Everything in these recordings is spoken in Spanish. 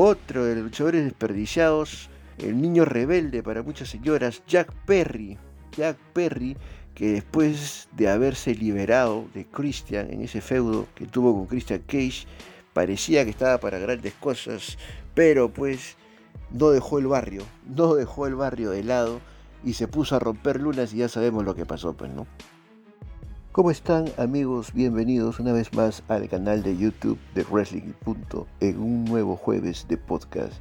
Otro de los luchadores desperdiciados, el niño rebelde para muchas señoras, Jack Perry. Jack Perry, que después de haberse liberado de Christian en ese feudo que tuvo con Christian Cage, parecía que estaba para grandes cosas, pero pues no dejó el barrio, no dejó el barrio de lado y se puso a romper lunas y ya sabemos lo que pasó, pues, ¿no? ¿Cómo están amigos? Bienvenidos una vez más al canal de YouTube de Wrestling Punto en un nuevo jueves de podcast.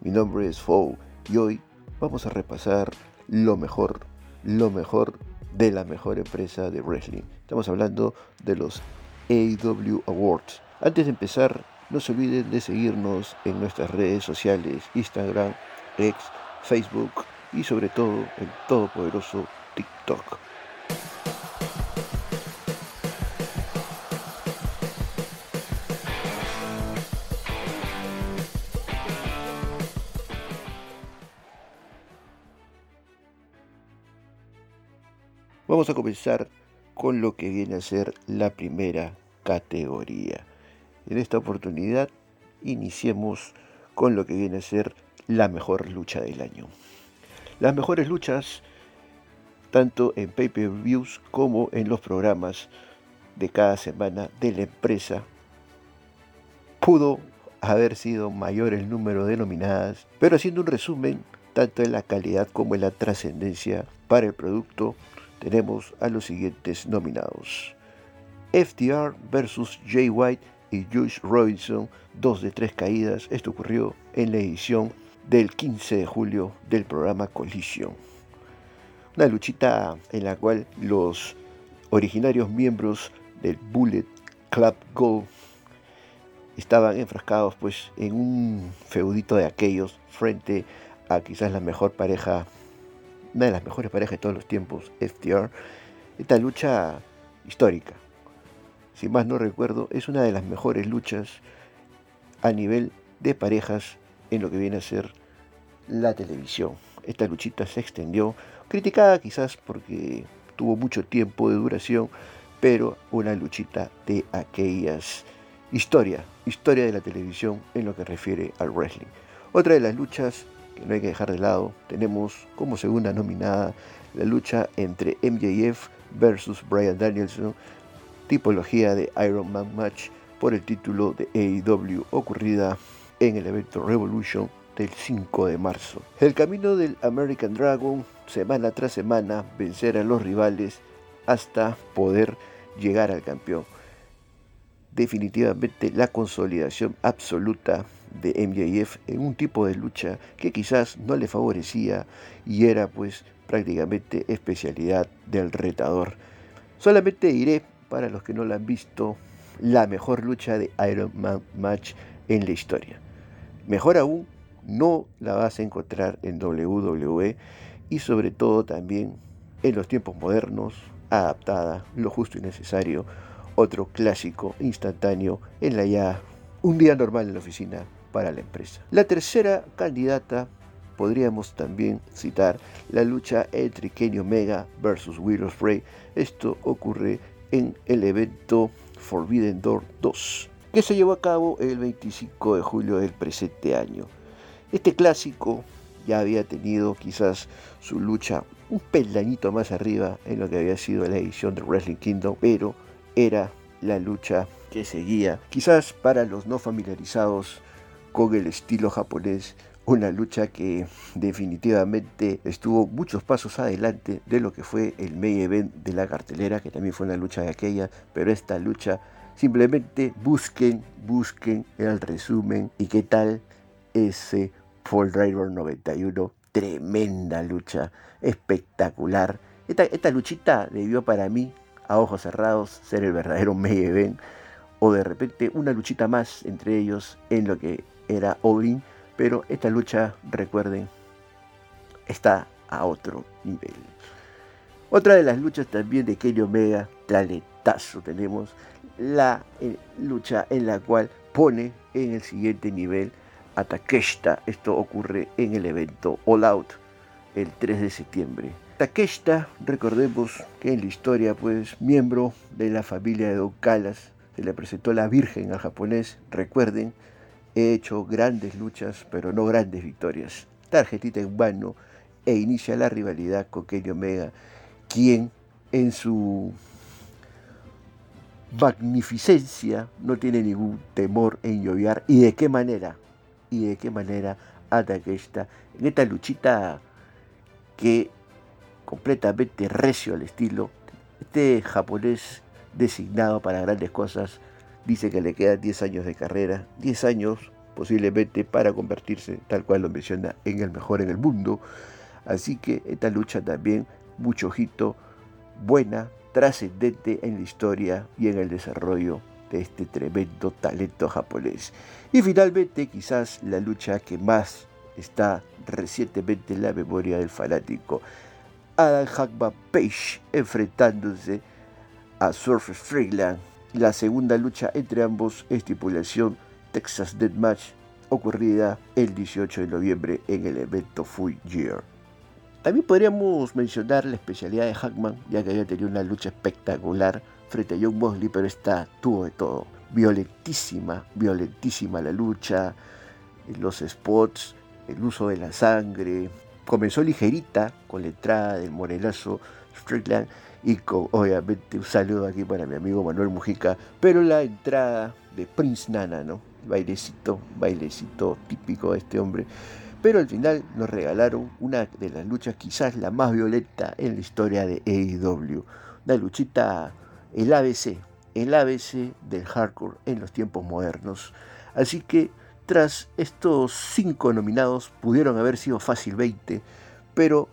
Mi nombre es Fou y hoy vamos a repasar lo mejor, lo mejor de la mejor empresa de wrestling. Estamos hablando de los AW Awards. Antes de empezar, no se olviden de seguirnos en nuestras redes sociales, Instagram, X, Facebook y sobre todo el todopoderoso TikTok. Vamos a comenzar con lo que viene a ser la primera categoría. En esta oportunidad iniciemos con lo que viene a ser la mejor lucha del año. Las mejores luchas, tanto en pay-per-views como en los programas de cada semana de la empresa, pudo haber sido mayor el número de nominadas, pero haciendo un resumen, tanto en la calidad como en la trascendencia para el producto, tenemos a los siguientes nominados. FTR versus Jay White y Josh Robinson, dos de tres caídas. Esto ocurrió en la edición del 15 de julio del programa Collision. Una luchita en la cual los originarios miembros del Bullet Club Gold estaban enfrascados pues en un feudito de aquellos frente a quizás la mejor pareja una de las mejores parejas de todos los tiempos, FTR, esta lucha histórica. Si más no recuerdo, es una de las mejores luchas a nivel de parejas en lo que viene a ser la televisión. Esta luchita se extendió, criticada quizás porque tuvo mucho tiempo de duración, pero una luchita de aquellas historia, historia de la televisión en lo que refiere al wrestling. Otra de las luchas que no hay que dejar de lado, tenemos como segunda nominada la lucha entre MJF versus Brian Danielson, tipología de Iron Man Match por el título de AEW ocurrida en el evento Revolution del 5 de marzo. El camino del American Dragon, semana tras semana, vencer a los rivales hasta poder llegar al campeón. Definitivamente la consolidación absoluta de MJF en un tipo de lucha que quizás no le favorecía y era pues prácticamente especialidad del retador. Solamente diré, para los que no la han visto, la mejor lucha de Iron Man Match en la historia. Mejor aún, no la vas a encontrar en WWE y sobre todo también en los tiempos modernos, adaptada, lo justo y necesario, otro clásico instantáneo en la ya un día normal en la oficina para la empresa. La tercera candidata podríamos también citar la lucha entre Kenny Omega versus Will Ospreay. Esto ocurre en el evento Forbidden Door 2, que se llevó a cabo el 25 de julio del presente año. Este clásico ya había tenido quizás su lucha un peldañito más arriba en lo que había sido la edición de Wrestling Kingdom, pero era la lucha que seguía. Quizás para los no familiarizados con el estilo japonés, una lucha que definitivamente estuvo muchos pasos adelante de lo que fue el main event de la cartelera, que también fue una lucha de aquella, pero esta lucha simplemente busquen, busquen el resumen y qué tal ese Fall Driver 91, tremenda lucha, espectacular. Esta, esta luchita debió para mí, a ojos cerrados, ser el verdadero main event o de repente una luchita más entre ellos en lo que era Odin, pero esta lucha, recuerden, está a otro nivel. Otra de las luchas también de Kenny Omega, talentazo, tenemos la eh, lucha en la cual pone en el siguiente nivel a Takeshita. Esto ocurre en el evento All Out el 3 de septiembre. Takeshita, recordemos que en la historia, pues, miembro de la familia de Don Callas, se le presentó la Virgen al japonés, recuerden, he hecho grandes luchas, pero no grandes victorias. Tarjetita en vano e inicia la rivalidad con Kenny Omega, quien en su magnificencia no tiene ningún temor en lloviar. ¿Y de qué manera? ¿Y de qué manera ataca esta? En esta luchita que completamente recio al estilo, este japonés designado para grandes cosas dice que le quedan 10 años de carrera, 10 años posiblemente para convertirse, tal cual lo menciona, en el mejor en el mundo. Así que esta lucha también, mucho ojito, buena, trascendente en la historia y en el desarrollo de este tremendo talento japonés. Y finalmente, quizás la lucha que más está recientemente en la memoria del fanático, Adam Hackman Page enfrentándose a Surf Strickland. La segunda lucha entre ambos estipulación Texas Deathmatch ocurrida el 18 de noviembre en el evento Full Year. También podríamos mencionar la especialidad de Hackman, ya que había tenido una lucha espectacular frente a John Mosley, pero esta tuvo de todo. Violentísima, violentísima la lucha, los spots, el uso de la sangre. Comenzó ligerita con la entrada del morenazo Strickland y con, obviamente un saludo aquí para mi amigo Manuel Mujica, pero la entrada de Prince Nana, ¿no? Bailecito, bailecito típico de este hombre. Pero al final nos regalaron una de las luchas quizás la más violenta en la historia de AEW. Una luchita, el ABC, el ABC del hardcore en los tiempos modernos. Así que tras estos cinco nominados pudieron haber sido fácil 20, pero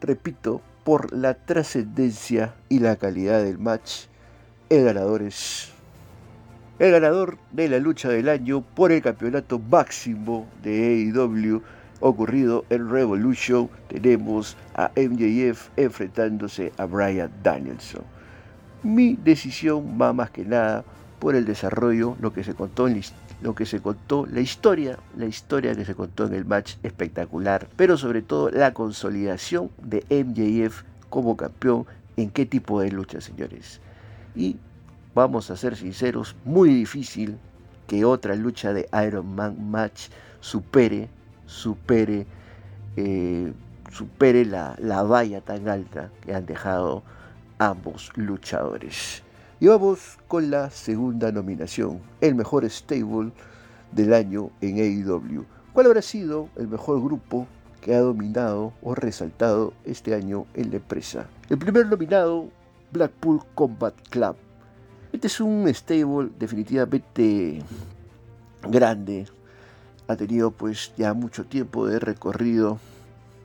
repito, por la trascendencia y la calidad del match, el ganador es el ganador de la lucha del año por el campeonato máximo de AEW ocurrido en Revolution. Tenemos a MJF enfrentándose a Brian Danielson. Mi decisión va más que nada por el desarrollo, lo que se contó en lo que se contó, la historia, la historia que se contó en el match espectacular, pero sobre todo la consolidación de MJF como campeón en qué tipo de lucha, señores. Y vamos a ser sinceros, muy difícil que otra lucha de Iron Man match supere, supere, eh, supere la, la valla tan alta que han dejado ambos luchadores. Y vamos con la segunda nominación, el mejor stable del año en AEW. ¿Cuál habrá sido el mejor grupo que ha dominado o resaltado este año en la empresa? El primer nominado, Blackpool Combat Club. Este es un stable definitivamente grande. Ha tenido pues ya mucho tiempo de recorrido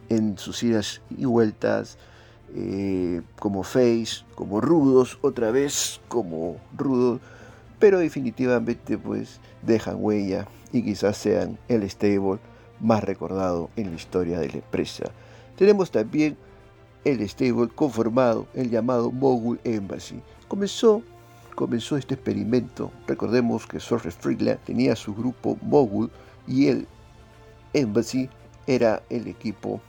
en sus idas y vueltas eh, como face, como rudos, otra vez como rudos, pero definitivamente pues dejan huella y quizás sean el stable más recordado en la historia de la empresa. Tenemos también el stable conformado, el llamado Mogul Embassy. Comenzó, comenzó este experimento, recordemos que Surfer Strickland tenía su grupo Mogul y el Embassy era el equipo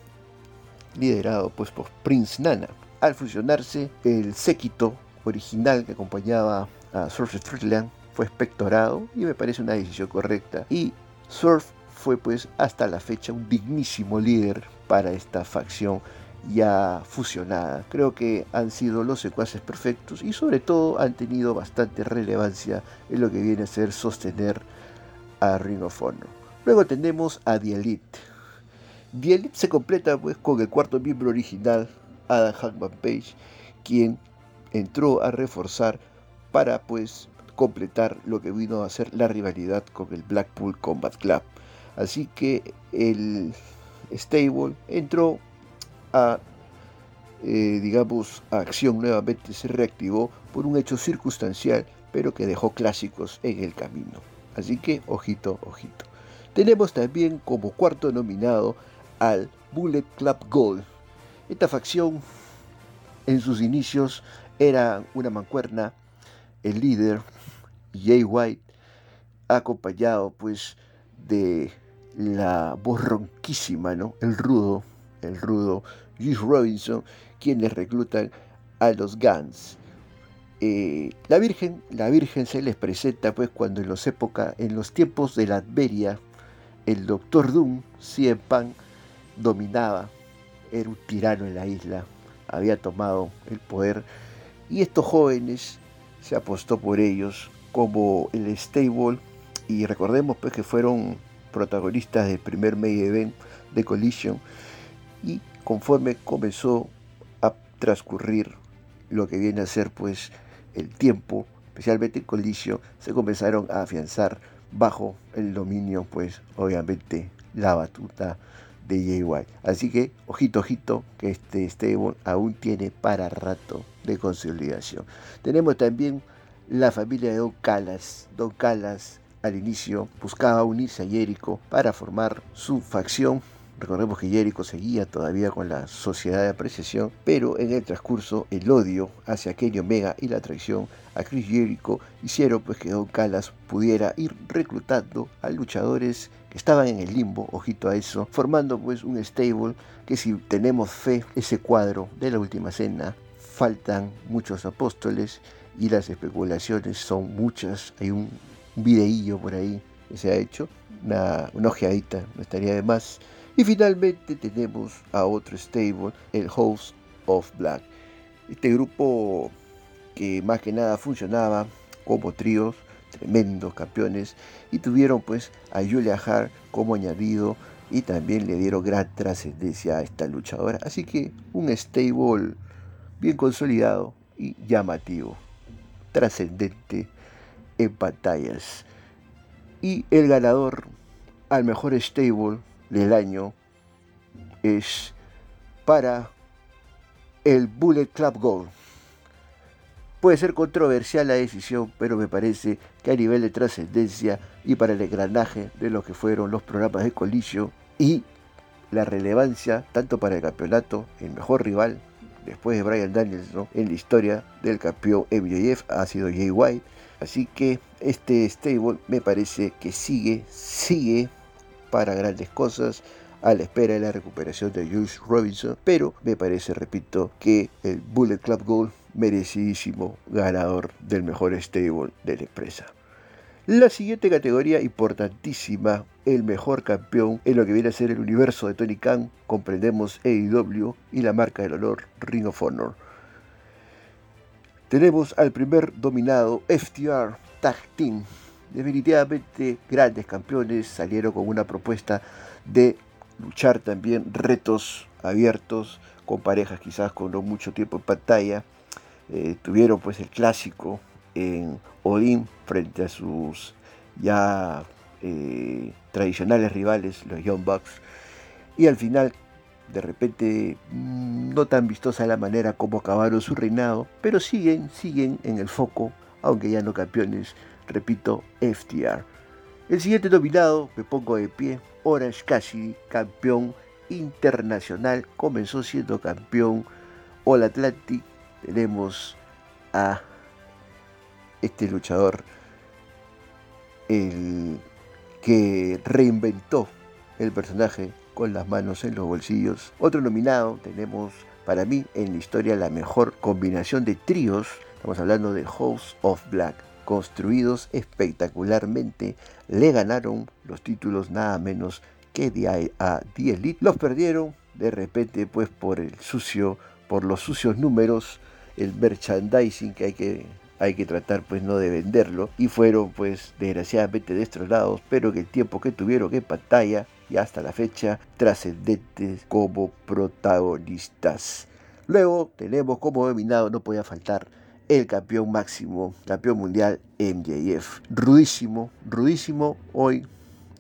liderado pues, por Prince Nana. Al fusionarse, el séquito original que acompañaba a Surf Strickland fue espectorado y me parece una decisión correcta. Y Surf fue pues hasta la fecha un dignísimo líder para esta facción ya fusionada. Creo que han sido los secuaces perfectos y sobre todo han tenido bastante relevancia en lo que viene a ser sostener a Ring of. Luego tenemos a The Elite, The Elite se completa pues con el cuarto miembro original, Adam Hackman Page, quien entró a reforzar para pues completar lo que vino a ser la rivalidad con el Blackpool Combat Club. Así que el stable entró a eh, digamos a acción nuevamente, se reactivó por un hecho circunstancial, pero que dejó clásicos en el camino. Así que ojito, ojito. Tenemos también como cuarto nominado al Bullet Club Gold. Esta facción en sus inicios era una mancuerna, el líder Jay White, acompañado pues de la voz ronquísima, ¿no? El rudo, el rudo Juice Robinson, quienes reclutan a los Guns. eh, la Virgen, la Virgen se les presenta pues cuando en los época, en los tiempos de la Adveria, el Doctor Doom, Cien dominaba, era un tirano en la isla, había tomado el poder y estos jóvenes se apostó por ellos como el stable y recordemos pues que fueron protagonistas del primer main event de Collision y conforme comenzó a transcurrir lo que viene a ser pues el tiempo, especialmente en Collision, se comenzaron a afianzar bajo el dominio pues obviamente la batuta de White. Así que ojito, ojito, que este stable aún tiene para rato de consolidación. Tenemos también la familia de Don Calas. Don Calas al inicio buscaba unirse a Jericho para formar su facción. Recordemos que Jericho seguía todavía con la sociedad de apreciación, pero en el transcurso el odio hacia Kenny Omega y la traición a Chris Jericho hicieron pues que Don Callas pudiera ir reclutando a luchadores que estaban en el limbo, ojito a eso, formando pues un stable que si tenemos fe, ese cuadro de la última cena, faltan muchos apóstoles y las especulaciones son muchas. Hay un videillo por ahí que se ha hecho, una, ojeadita, no estaría de más. Y finalmente tenemos a otro stable, el House of Black. Este grupo que más que nada funcionaba como tríos, tremendos campeones, y tuvieron pues a Julia Hart como añadido y también le dieron gran trascendencia a esta luchadora. Así que un stable bien consolidado y llamativo, trascendente en pantallas. Y el ganador al mejor stable del año es para el Bullet Club Gold. Puede ser controversial la decisión, pero me parece que a nivel de trascendencia y para el engranaje de lo que fueron los programas de Colisio y la relevancia tanto para el campeonato, el mejor rival después de Brian Danielson en la historia del campeón MJF ha sido Jay White Así que este stable me parece que sigue, sigue para grandes cosas a la espera de la recuperación de Jules Robinson, pero me parece, repito, que el Bullet Club Gold merecidísimo ganador del mejor stable de la empresa. La siguiente categoría importantísima, el mejor campeón en lo que viene a ser el universo de Tony Khan, comprendemos AEW y la marca del honor Ring of Honor. Tenemos al primer dominado FTR Tag Team. Definitivamente grandes campeones salieron con una propuesta de luchar también retos abiertos con parejas quizás con no mucho tiempo en pantalla. Eh, tuvieron pues el clásico en Odin frente a sus ya eh, tradicionales rivales, los Young Bucks. Y al final de repente mm, no tan vistosa la manera como acabaron su reinado, pero siguen, siguen en el foco, aunque ya no campeones, repito, FTR. El siguiente nominado, me pongo de pie, Orange Cassidy, campeón internacional, comenzó siendo campeón All Atlantic. Tenemos a este luchador, el que reinventó el personaje con las manos en los bolsillos. Otro nominado tenemos para mí en la historia la mejor combinación de tríos. Estamos hablando de House of Black. Construidos espectacularmente, le ganaron los títulos nada menos que a The Elite. Los perdieron de repente pues por el sucio, por los sucios números, el merchandising que hay que hay que tratar pues no de venderlo y fueron pues desgraciadamente destronados pero que el tiempo que tuvieron en pantalla y hasta la fecha trascendentes como protagonistas. Luego tenemos como dominado, no podía faltar, el campeón máximo, campeón mundial MJF. Rudísimo, rudísimo hoy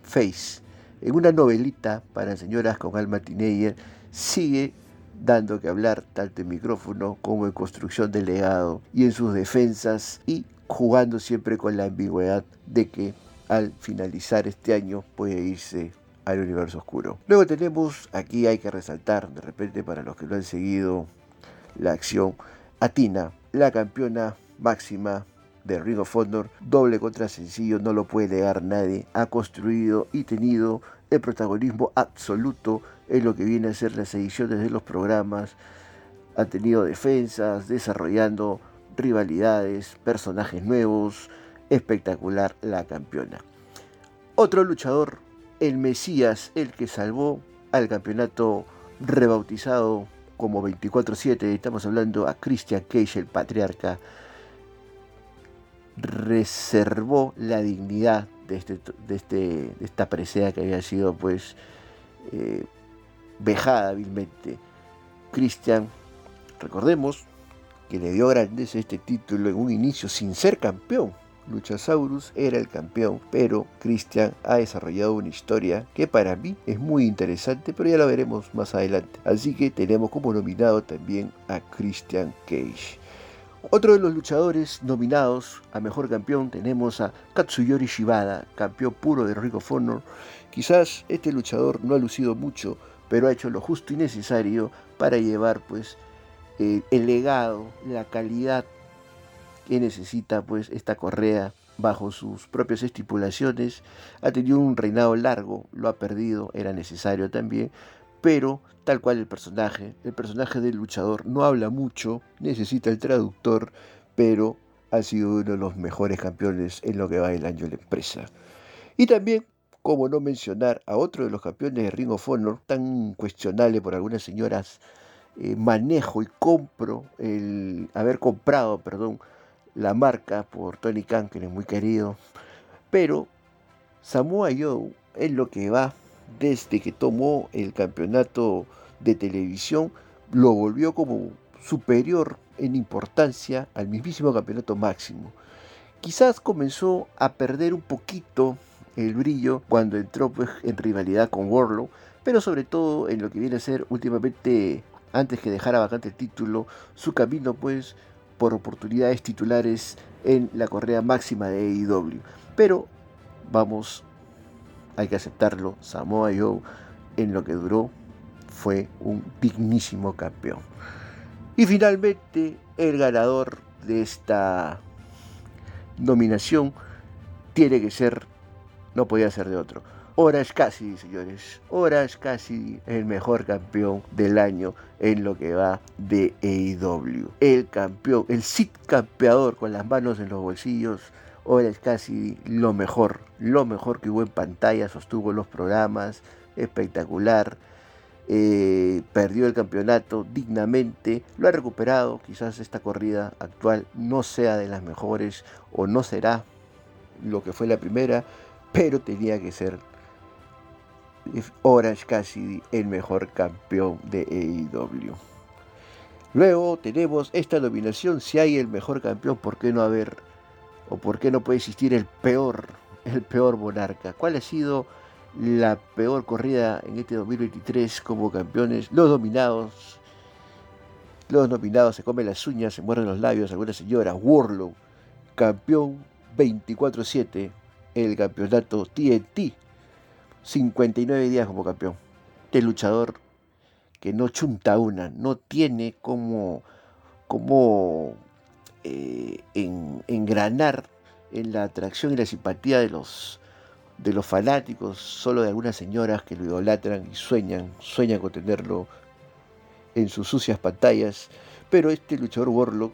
Face. En una novelita para señoras con alma teenager sigue dando que hablar tanto en micrófono como en construcción de legado y en sus defensas y jugando siempre con la ambigüedad de que al finalizar este año puede irse al universo oscuro. Luego tenemos, aquí hay que resaltar, de repente para los que no han seguido la acción, a Tina, la campeona máxima de Ring of Honor, doble contra sencillo, no lo puede negar nadie, ha construido y tenido el protagonismo absoluto en lo que viene a ser las ediciones de los programas, ha tenido defensas, desarrollando rivalidades, personajes nuevos, espectacular la campeona. Otro luchador, el Mesías, el que salvó al campeonato rebautizado como 24-7, estamos hablando a Christian Cage, el patriarca, reservó la dignidad de, este, de, este, de esta presea que había sido pues eh, vejada hábilmente. Christian, recordemos que le dio grandeza este título en un inicio sin ser campeón. Luchasaurus era el campeón, pero Christian ha desarrollado una historia que para mí es muy interesante, pero ya la veremos más adelante. Así que tenemos como nominado también a Christian Cage. Otro de los luchadores nominados a mejor campeón tenemos a Katsuyori Shibada, campeón puro de Ring of Honor. Quizás este luchador no ha lucido mucho, pero ha hecho lo justo y necesario para llevar pues eh, el legado, la calidad que necesita pues esta correa bajo sus propias estipulaciones. Ha tenido un reinado largo, lo ha perdido, era necesario también, pero tal cual el personaje, el personaje del luchador no habla mucho, necesita el traductor, pero ha sido uno de los mejores campeones en lo que va el año de la empresa. Y también, como no mencionar a otro de los campeones de Ring of Honor, tan cuestionable por algunas señoras, eh, manejo y compro, el haber comprado, perdón, la marca por Tony Khan, que es muy querido, pero Samoa Joe es lo que va desde que tomó el campeonato de televisión, lo volvió como superior en importancia al mismísimo campeonato máximo. Quizás comenzó a perder un poquito el brillo cuando entró pues, en rivalidad con Warlow, pero sobre todo en lo que viene a ser últimamente, antes que dejara vacante el título, su camino pues por oportunidades titulares en la correa máxima de AEW. Pero vamos hay que aceptarlo, Samoa Joe en lo que duró fue un dignísimo campeón. Y finalmente el ganador de esta nominación tiene que ser, no podía ser de otro. Orange Cassidy, señores. Orange Cassidy, el mejor campeón del año en lo que va de AEW. El campeón, el sit campeador con las manos en los bolsillos, Ahora es casi lo mejor, lo mejor que hubo en pantalla, sostuvo los programas, espectacular. Eh, perdió el campeonato dignamente, lo ha recuperado, quizás esta corrida actual no sea de las mejores o no será lo que fue la primera, pero tenía que ser Orange Cassidy el mejor campeón de AEW. Luego tenemos esta nominación, si hay el mejor campeón, ¿por qué no haber ¿O por qué no puede existir el peor, el peor monarca? ¿Cuál ha sido la peor corrida en este 2023 como campeones? Los dominados. Los nominados se comen las uñas, se muerden los labios, alguna señora. Warlow, campeón 24-7 el campeonato TNT. 59 días como campeón. Este luchador que no chunta una, no tiene como, como eh, en, engranar en la atracción y la simpatía de los, de los fanáticos, solo de algunas señoras que lo idolatran y sueñan, sueñan con tenerlo en sus sucias pantallas. Pero este luchador Warlock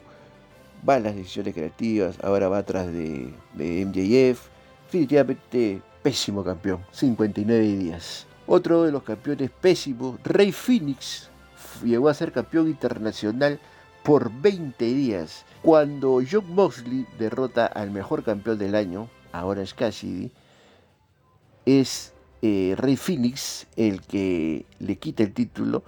va a las decisiones creativas, ahora va atrás de, de MJF, definitivamente pésimo campeón, 59 días. Otro de los campeones pésimos, Rey Phoenix, llegó a ser campeón internacional por 20 días. Cuando John Moxley derrota al mejor campeón del año, ahora es Cassidy, es eh, Rey Phoenix el que le quita el título.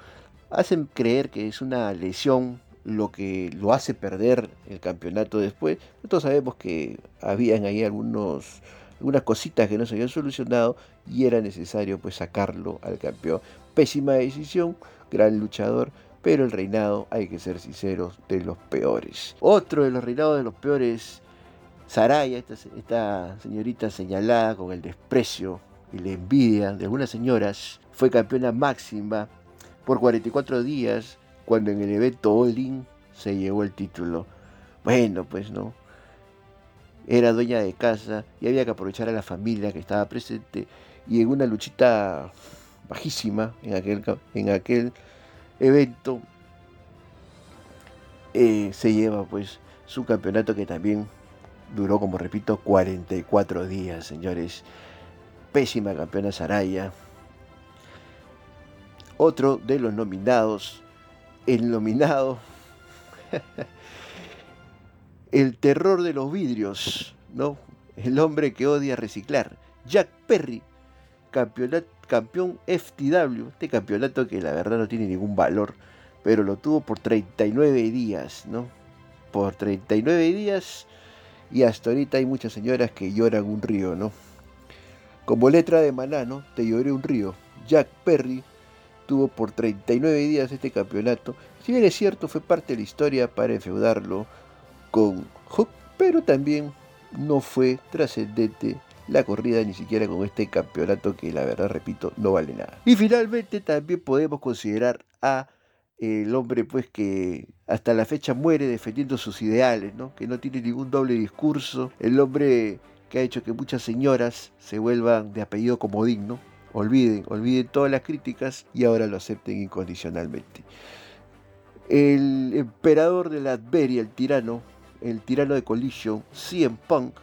Hacen creer que es una lesión lo que lo hace perder el campeonato después. Nosotros sabemos que habían ahí algunos, algunas cositas que no se habían solucionado y era necesario pues sacarlo al campeón. Pésima decisión, gran luchador, pero el reinado, hay que ser sinceros, de los peores. Otro de los reinados de los peores, Saraya, esta, señorita señalada con el desprecio y la envidia de algunas señoras, fue campeona máxima por 44 días cuando en el evento All se llevó el título. Bueno, pues no. Era dueña de casa y había que aprovechar a la familia que estaba presente y en una luchita bajísima en aquel, en aquel evento eh, se lleva pues Es un campeonato que también duró, como repito, 44 días, señores. Pésima campeona Saraya. Otro de los nominados, el nominado, el terror de los vidrios, ¿no? El hombre que odia reciclar. Jack Perry, campeón FTW, este campeonato que la verdad no tiene ningún valor, pero lo tuvo por 39 días, ¿no? Por 39 días y hasta ahorita hay muchas señoras que lloran un río, ¿no? Como letra de Manano, Te lloré un río. Jack Perry tuvo por 39 días este campeonato. Si bien es cierto, fue parte de la historia para enfeudarlo con Hook, pero también no fue trascendente la corrida ni siquiera con este campeonato que la verdad, repito, no vale nada. Y finalmente también podemos considerar a el hombre pues que hasta la fecha muere defendiendo sus ideales, ¿no? que no tiene ningún doble discurso, el hombre que ha hecho que muchas señoras se vuelvan de apellido como digno, olviden, olviden todas las críticas y ahora lo acepten incondicionalmente. El emperador de la Adveria, el tirano, el tirano de Collision, CM Punk,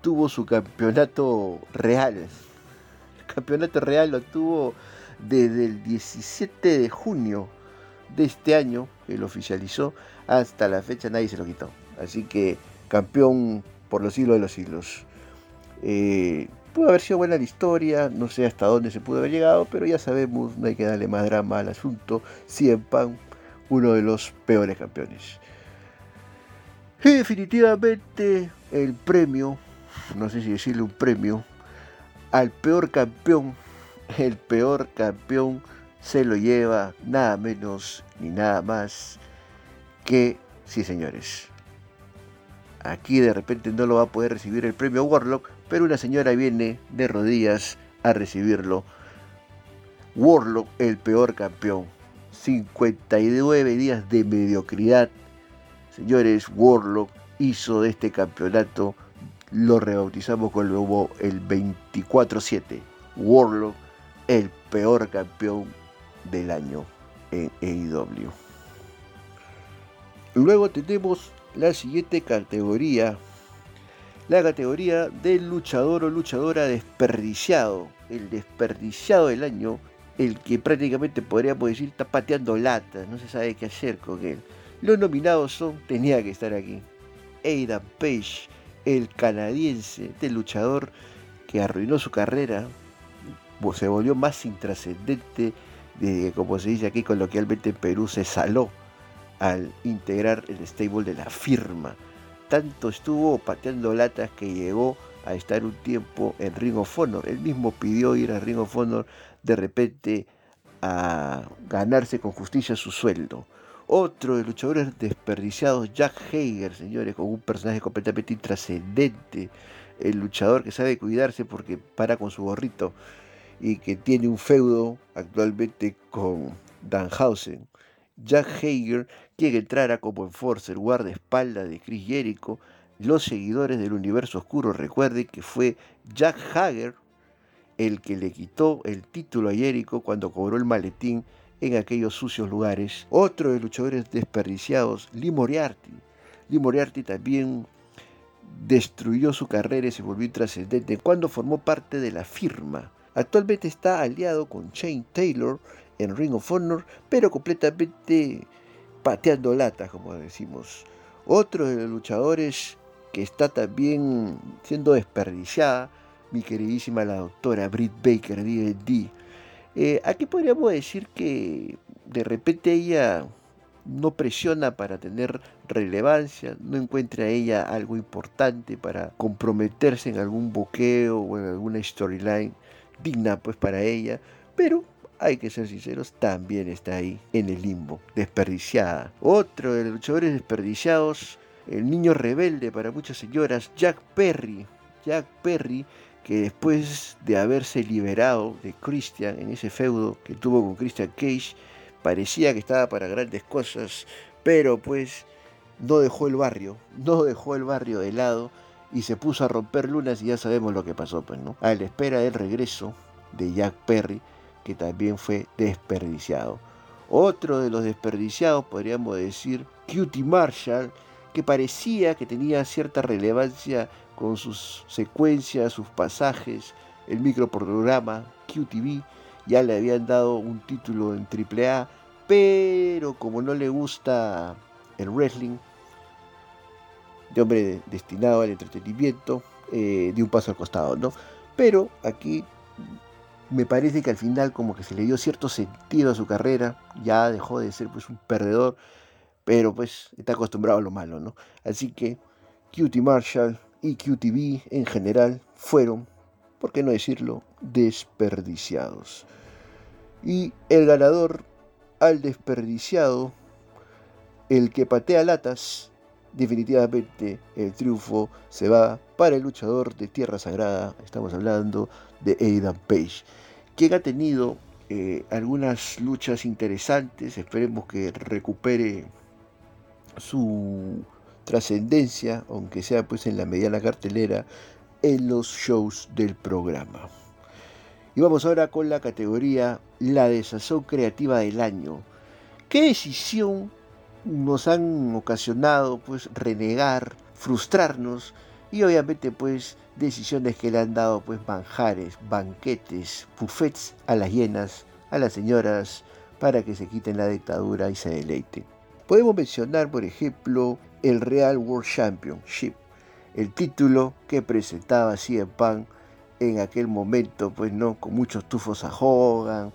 tuvo su campeonato real. El campeonato real lo tuvo desde el 17 de junio de este año, que lo oficializó, hasta la fecha nadie se lo quitó. Así que campeón por los siglos de los siglos. Eh, pudo haber sido buena la historia, no sé hasta dónde se pudo haber llegado, pero ya sabemos, no hay que darle más drama al asunto. Cien Pan, uno de los peores campeones. Y definitivamente el premio, no sé si decirle un premio, al peor campeón, el peor campeón se lo lleva nada menos ni nada más que, sí señores, aquí de repente no lo va a poder recibir el premio Warlock, pero una señora viene de rodillas a recibirlo. Warlock, el peor campeón. 59 días de mediocridad. Señores, Warlock hizo de este campeonato, lo rebautizamos con el el 24-7. Warlock, el peor campeón del año en AEW. Luego tenemos la siguiente categoría, la categoría del luchador o luchadora desperdiciado, el desperdiciado del año, el que prácticamente podríamos decir está pateando lata, no se sabe qué hacer con él. Los nominados son, tenía que estar aquí, Aidan Page, el canadiense, este luchador que arruinó su carrera, se volvió más intrascendente de, como se dice aquí coloquialmente en Perú, se saló al integrar el stable de la firma. Tanto estuvo pateando latas que llegó a estar un tiempo en Ring of Honor. Él mismo pidió ir a Ring of Honor de repente a ganarse con justicia su sueldo. Otro de luchadores desperdiciados, Jack Hager, señores, con un personaje completamente intrascendente. El luchador que sabe cuidarse porque para con su gorrito y que tiene un feudo actualmente con Danhausen. Jack Hager quiere entrar como enforcer, guardaespaldas de Chris Jericho. Los seguidores del universo oscuro recuerden que fue Jack Hager el que le quitó el título a Jericho cuando cobró el maletín en aquellos sucios lugares. Otro de los luchadores desperdiciados, Lee Moriarty. Lee Moriarty también destruyó su carrera y se volvió intrascendente cuando formó parte de la firma Actualmente está aliado con Shane Taylor en Ring of Honor, pero completamente pateando latas, como decimos. Otro de los luchadores que está también siendo desperdiciada, mi queridísima la doctora Britt Baker, D&D. Eh, aquí podríamos decir que de repente ella no presiona para tener relevancia, no encuentra ella algo importante para comprometerse en algún boqueo o en alguna storyline digna pues para ella, pero hay que ser sinceros, también está ahí en el limbo, desperdiciada. Otro de los luchadores desperdiciados, el niño rebelde para muchas señoras, Jack Perry. Jack Perry, que después de haberse liberado de Christian en ese feudo que tuvo con Christian Cage, parecía que estaba para grandes cosas, pero pues no dejó el barrio, no dejó el barrio de lado y se puso a romper lunas y ya sabemos lo que pasó, pues, ¿no? A la espera del regreso de Jack Perry, que también fue desperdiciado. Otro de los desperdiciados, podríamos decir, Cutie Marshall, que parecía que tenía cierta relevancia con sus secuencias, sus pasajes, el microprograma QTV, ya le habían dado un título en AAA, pero como no le gusta el wrestling, de hombre destinado al entretenimiento, eh, de un paso al costado, ¿no? Pero aquí me parece que al final como que se le dio cierto sentido a su carrera, ya dejó de ser pues un perdedor, pero pues está acostumbrado a lo malo, ¿no? Así que QT Marshall y QTV en general fueron, por qué no decirlo, desperdiciados. Y el ganador al desperdiciado, el que patea latas, definitivamente el triunfo se va para el luchador de Tierra Sagrada, estamos hablando de Aidan Page, quien ha tenido eh, algunas luchas interesantes, esperemos que recupere su trascendencia, aunque sea pues en la mediana cartelera, en los shows del programa. Y vamos ahora con la categoría La desazón creativa del año. ¿Qué decisión nos han ocasionado pues renegar, frustrarnos y obviamente pues decisiones que le han dado pues manjares, banquetes, buffets a las hienas, a las señoras para que se quiten la dictadura y se deleiten. Podemos mencionar por ejemplo el Real World Championship, el título que presentaba CM Punk en aquel momento, pues no, con muchos tufos a Hogan,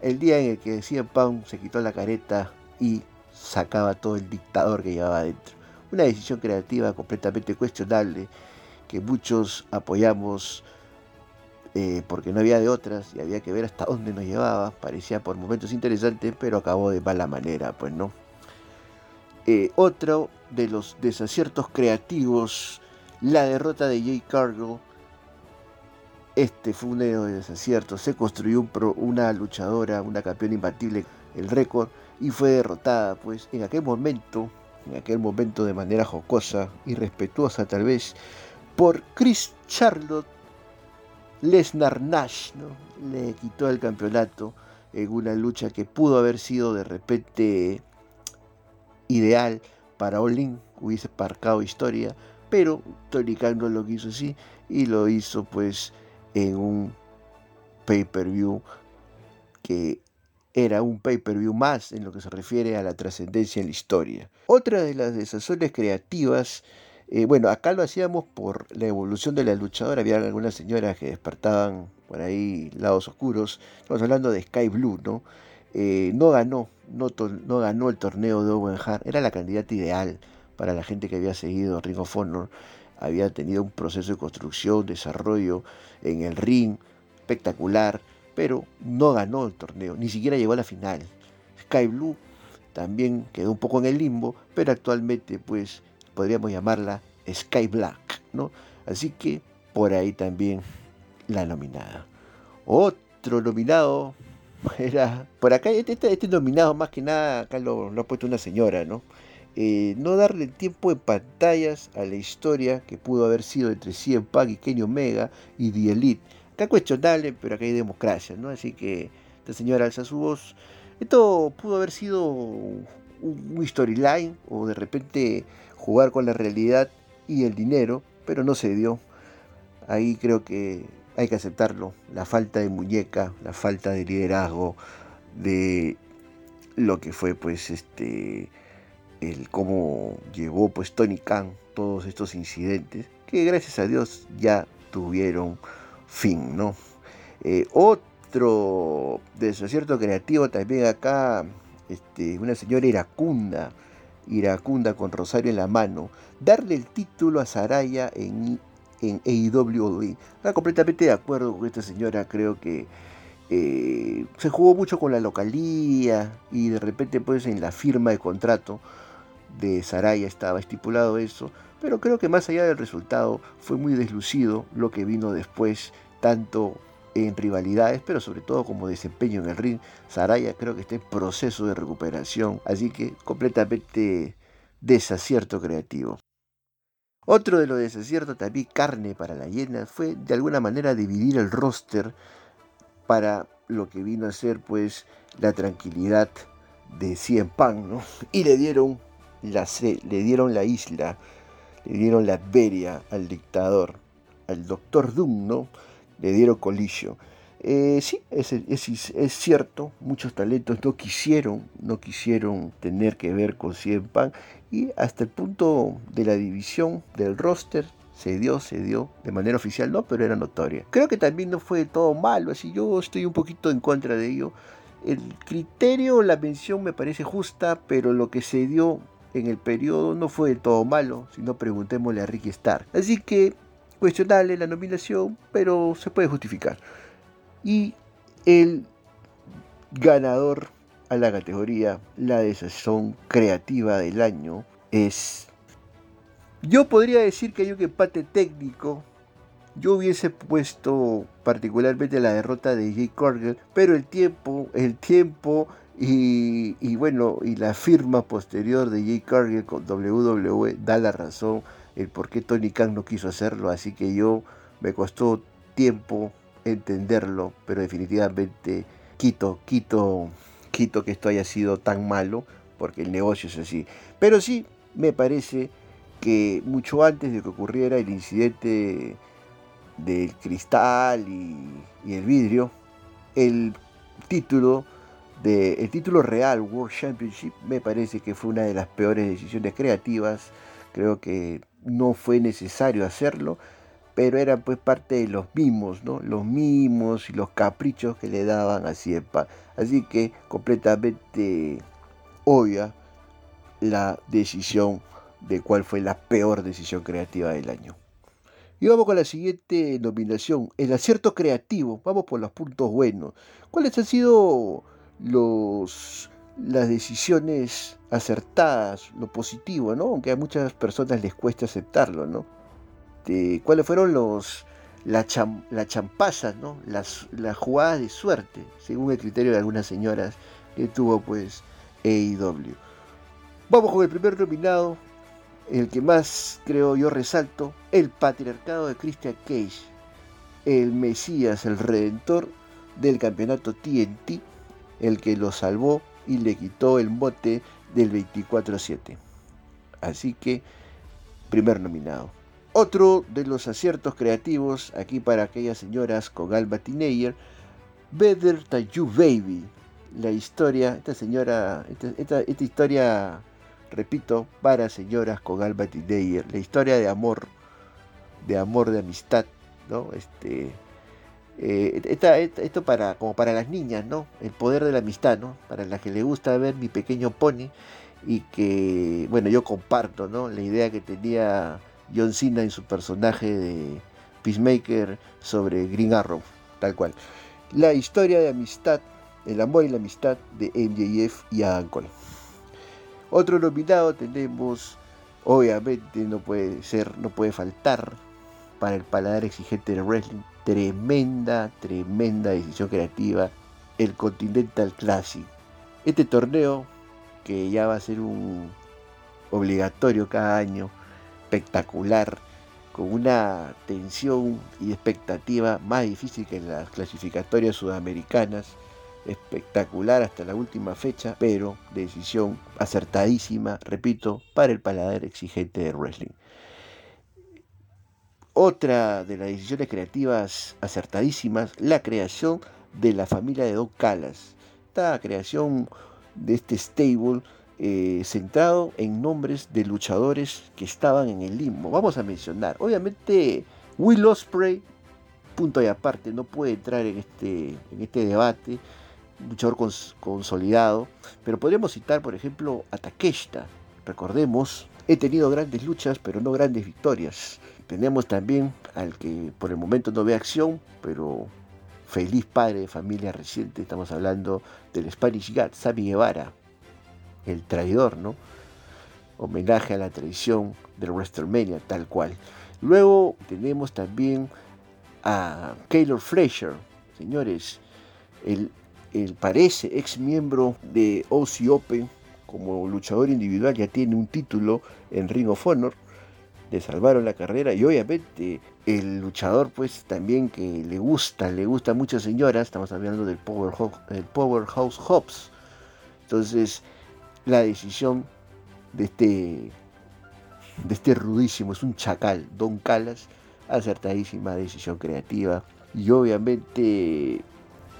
el día en el que CM Punk se quitó la careta y sacaba todo el dictador que llevaba adentro. Una decisión creativa completamente cuestionable que muchos apoyamos eh, porque no había de otras y había que ver hasta dónde nos llevaba. Parecía por momentos interesante, pero acabó de mala manera, pues no. Eh, otro de los desaciertos creativos, la derrota de Jay Cargill. Este fue un de desaciertos. Se construyó una luchadora, una campeona imbatible, el récord y fue derrotada, pues en aquel momento, en aquel momento de manera jocosa y respetuosa tal vez, por Chris Charlotte Lesnar Nash, ¿no? le quitó el campeonato en una lucha que pudo haber sido de repente ideal para Olin, hubiese parcado historia, pero Tony Khan no lo quiso así y lo hizo pues en un pay-per-view que era un pay-per-view más en lo que se refiere a la trascendencia en la historia. Otra de las desazones creativas, eh, bueno, acá lo hacíamos por la evolución de la luchadora, había algunas señoras que despertaban por ahí lados oscuros, estamos hablando de Sky Blue, ¿no? Eh, no ganó, no, ganó el torneo de Owen Hart, era la candidata ideal para la gente que había seguido Ring of Honor, había tenido un proceso de construcción, desarrollo en el ring espectacular, pero no ganó el torneo, ni siquiera llegó a la final. Sky Blue también quedó un poco en el limbo, pero actualmente pues podríamos llamarla Sky Black, ¿no? Así que por ahí también la nominada. Otro nominado era, por acá este, este, este nominado más que nada, acá lo, ha puesto una señora, ¿no? Eh, no darle tiempo en pantallas a la historia que pudo haber sido entre CM Punk y Kenny Omega y The Elite Está cuestionable, pero acá hay democracia, ¿no? Así que esta señora alza su voz. Esto pudo haber sido un, storyline o de repente jugar con la realidad y el dinero, pero no se dio. Ahí creo que hay que aceptarlo. La falta de muñeca, la falta de liderazgo, de lo que fue pues este el cómo llevó pues Tony Khan todos estos incidentes que gracias a Dios ya tuvieron fin, ¿no? Eh, otro desacierto creativo también acá, este, una señora iracunda, iracunda con rosario en la mano, darle el título a Saraya en, en AEW. Está completamente de acuerdo con esta señora, creo que eh, se jugó mucho con la localía y de repente pues en la firma de contrato de Saraya estaba estipulado eso, pero creo que más allá del resultado fue muy deslucido lo que vino después, tanto en rivalidades, pero sobre todo como desempeño en el ring. Saraya creo que está en proceso de recuperación, así que completamente desacierto creativo. Otro de los desaciertos, también carne para la hiena, fue de alguna manera dividir el roster para lo que vino a ser pues la tranquilidad de Cien Pan, ¿no? Y le dieron la, le dieron la isla, le dieron la Adveria al dictador, al doctor Doom, ¿no? Le dieron colillo. Eh, sí, es, es, cierto, muchos talentos no quisieron, no quisieron tener que ver con Cien Pan y hasta el punto de la división del roster se dio, se dio, de manera oficial no, pero era notoria. Creo que también no fue todo malo, así yo estoy un poquito en contra de ello. El criterio, la mención me parece justa, pero lo que se dio en el periodo no fue todo malo, sino preguntémosle a Ricky Starr. Así que cuestionable la nominación, pero se puede justificar. Y el ganador a la categoría La de Sazón Creativa del Año es... Yo podría decir que hay un empate técnico. Yo hubiese puesto particularmente la derrota de Jay Corgel, pero el tiempo, el tiempo y, y, bueno, y la firma posterior de Jay Cargill con WWE da la razón el por qué Tony Khan no quiso hacerlo, así que yo me costó tiempo entenderlo, pero definitivamente quito, quito, quito que esto haya sido tan malo, porque el negocio es así. Pero sí, me parece que mucho antes de que ocurriera el incidente del cristal y, el vidrio, el título de, el título real World Championship me parece que fue una de las peores decisiones creativas. Creo que no fue necesario hacerlo pero era pues parte de los mimos, ¿no? Los mimos y los caprichos que le daban a Siepa. Así que completamente obvia la decisión de cuál fue la peor decisión creativa del año. Y vamos con la siguiente nominación, el acierto creativo. Vamos por los puntos buenos. ¿Cuáles han sido los, las decisiones acertadas, lo positivo, ¿no? Aunque a muchas personas les cuesta aceptarlo, ¿no? Este, cuáles fueron los la, champaza, ¿no? las, las jugadas de suerte, según el criterio de algunas señoras que tuvo pues AEW. Vamos con el primer nominado, el que más creo yo resalto, el patriarcado de Christian Cage, el Mesías, el redentor del campeonato TNT, el que lo salvó y le quitó el mote del 24-7. Así que, primer nominado. Otro de los aciertos creativos aquí para aquellas señoras con Alba Better Than You Baby. La historia, esta señora, esta, historia, repito, para señoras con Alba la historia de amor, de amor, de amistad, ¿no? Este, eh, esto para, como para las niñas, ¿no? El poder de la amistad, ¿no? Para las que le gusta ver mi pequeño pony y que, bueno, yo comparto, ¿no? La idea que tenía John Cena en su personaje de Peacemaker sobre Green Arrow, tal cual. La historia de amistad, el amor y la amistad de MJF y Adam Cole. Otro nominado tenemos, obviamente no puede ser, no puede faltar para el paladar exigente de wrestling, tremenda, tremenda decisión creativa, el Continental Classic. Este torneo, que ya va a ser un obligatorio cada año, espectacular, con una tensión y expectativa más difícil que en las clasificatorias sudamericanas, espectacular hasta la última fecha, pero decisión acertadísima, repito, para el paladar exigente de wrestling. Otra de las decisiones creativas acertadísimas, la creación de la familia de Don Calas. Esta creación de este stable eh, centrado en nombres de luchadores que estaban en el limbo. Vamos a mencionar, obviamente Will Ospreay, punto y aparte, no puede entrar en este, en este debate, luchador consolidado, pero podríamos citar, por ejemplo, a Takeshita. Recordemos, he tenido grandes luchas, pero no grandes victorias. Tenemos también al que por el momento no ve acción, pero feliz padre de familia reciente, estamos hablando del Spanish God, Sammy Guevara, el traidor, ¿no? Homenaje a la tradición del WrestleMania, tal cual. Luego tenemos también a Keylor Fraser, señores, el, el parece ex miembro de OC Open, como luchador individual ya tiene un título en Ring of Honor, le salvaron la carrera y obviamente el luchador pues también que le gusta, le gusta a muchas señoras, estamos hablando del Powerhouse, el Powerhouse Hobbs. Entonces, la decisión de este, de este rudísimo, es un chacal, Don Calas, acertadísima decisión creativa. Y obviamente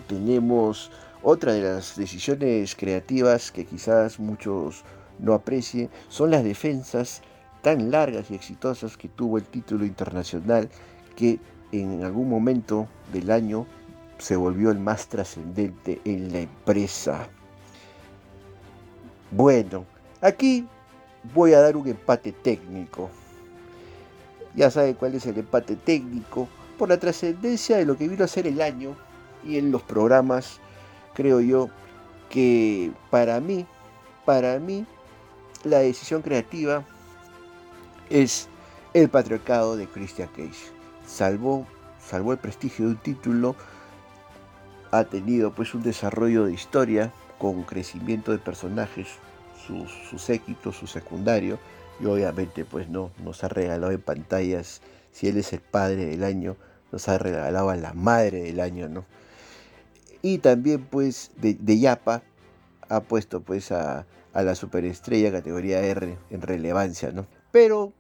tenemos otra de las decisiones creativas que quizás muchos no aprecien, son las defensas tan largas y exitosas que tuvo el título internacional que en algún momento del año se volvió el más trascendente en la empresa. Bueno, aquí voy a dar un empate técnico. Ya saben cuál es el empate técnico por la trascendencia de lo que vino a ser el año y en los programas, creo yo, que para mí, para mí, la decisión creativa es el patriarcado de Christian Cage. Salvó, salvó el prestigio de un título, ha tenido pues un desarrollo de historia con crecimiento de personajes, su, su séquito, su secundario, y obviamente pues no, nos ha regalado en pantallas, si él es el padre del año, nos ha regalado a la madre del año, ¿no? Y también pues de, Yapa ha puesto pues a, a, la superestrella categoría R en relevancia, ¿no? Pero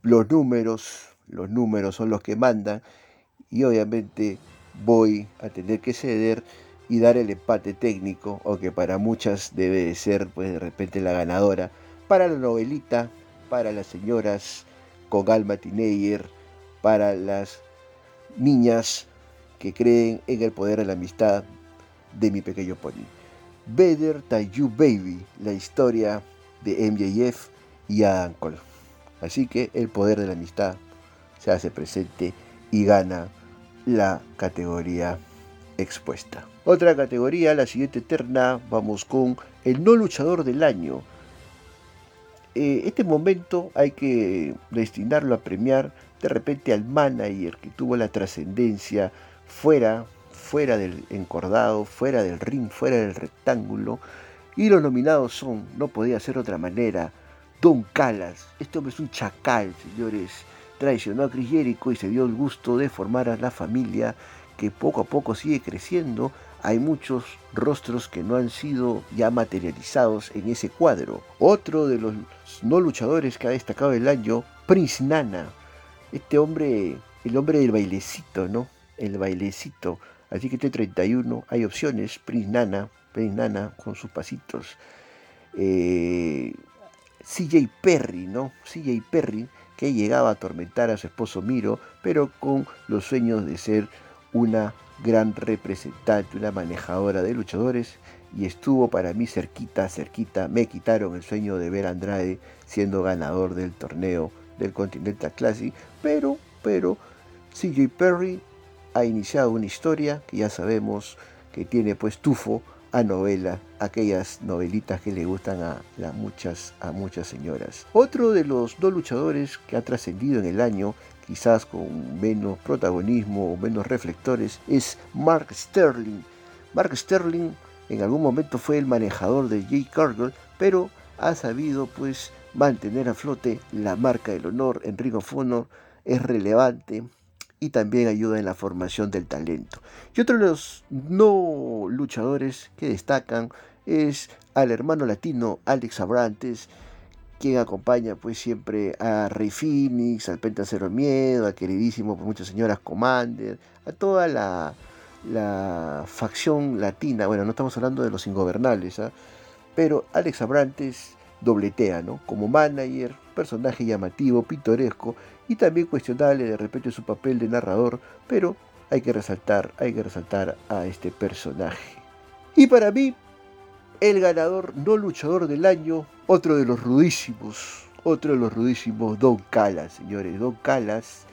los números, los números son los que mandan y obviamente voy a tener que ceder y dar el empate técnico, o que para muchas debe ser pues de repente la ganadora, para la novelita, para las señoras con alma teenager, para las niñas que creen en el poder de la amistad de mi pequeño pony. Better Than You Baby, la historia de MJF y Adam Cole. Así que el poder de la amistad se hace presente y gana la categoría expuesta. Otra categoría, la siguiente terna, vamos con el no luchador del año. Eh, este momento hay que destinarlo a premiar de repente al manager que tuvo la trascendencia fuera, fuera del encordado, fuera del ring, fuera del rectángulo. Y los nominados son, no podía ser otra manera, Don Calas. Este hombre es un chacal, señores. Traicionó a Chris Jericho y se dio el gusto de formar a la familia que poco a poco sigue creciendo. Hay muchos rostros que no han sido ya materializados en ese cuadro. Otro de los no luchadores que ha destacado el año, Prince Nana. Este hombre, el hombre del bailecito, ¿no? El bailecito. Así que este 31 hay opciones. Prince Nana, Prince Nana con sus pasitos. Eh, CJ Perry, ¿no? CJ Perry, que llegaba a atormentar a su esposo Miro, pero con los sueños de ser una gran representante, una manejadora de luchadores, y estuvo para mí cerquita, cerquita. Me quitaron el sueño de ver a Andrade siendo ganador del torneo del Continental Classic, pero, pero, CJ Perry ha iniciado una historia que ya sabemos que tiene pues tufo a novela, aquellas novelitas que le gustan a, muchas, a muchas señoras. Otro de los dos luchadores que ha trascendido en el año, quizás con menos protagonismo o menos reflectores, es Mark Sterling. Mark Sterling en algún momento fue el manejador de Jay Cargill, pero ha sabido pues mantener a flote la marca del honor en Ring of Honor, es relevante, y también ayuda en la formación del talento. Y otro de los no luchadores que destacan es al hermano latino Alex Abrantes, quien acompaña pues siempre a Rey Phoenix, al Penta Cero Miedo, a queridísimo por muchas señoras Commander, a toda la, facción latina, bueno, no estamos hablando de los ingobernables, ¿ah? pero Alex Abrantes dobletea, ¿no? Como manager, personaje llamativo, pintoresco y también cuestionable de repente su papel de narrador, pero hay que resaltar, hay que resaltar a este personaje. Y para mí, el ganador no luchador del año, otro de los rudísimos, otro de los rudísimos, Don Calas, señores. Don Calas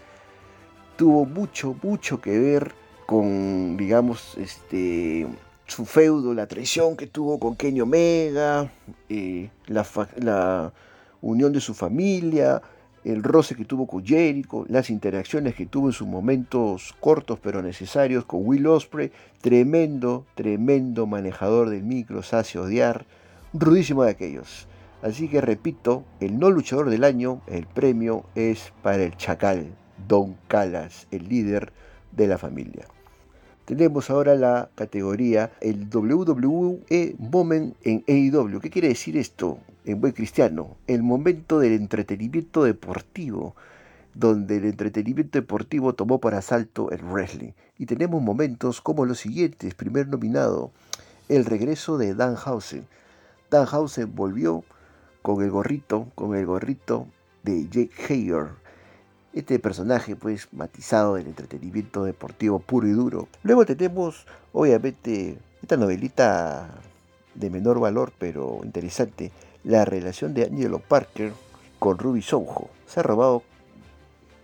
tuvo mucho, mucho que ver con, digamos, este, su feudo, la traición que tuvo con Kenny Omega, eh, la, la unión de su familia, el roce que tuvo con Jericho, las interacciones que tuvo en sus momentos cortos pero necesarios con Will Osprey, tremendo, tremendo manejador del micro, sacio odiar, rudísimo de aquellos. Así que repito, el no luchador del año, el premio es para el Chacal, Don Calas, el líder de la familia. Tenemos ahora la categoría el WWE Moment en AEW. ¿Qué quiere decir esto? en buen cristiano, el momento del entretenimiento deportivo, donde el entretenimiento deportivo tomó por asalto el wrestling. Y tenemos momentos como los siguientes. Primer nominado, el regreso de Danhausen. Danhausen volvió con el gorrito, con el gorrito de Jake Hager. Este personaje, pues, matizado del entretenimiento deportivo puro y duro. Luego tenemos, obviamente, esta novelita de menor valor, pero interesante, la relación de Angelo Parker con Ruby Soho. Se ha robado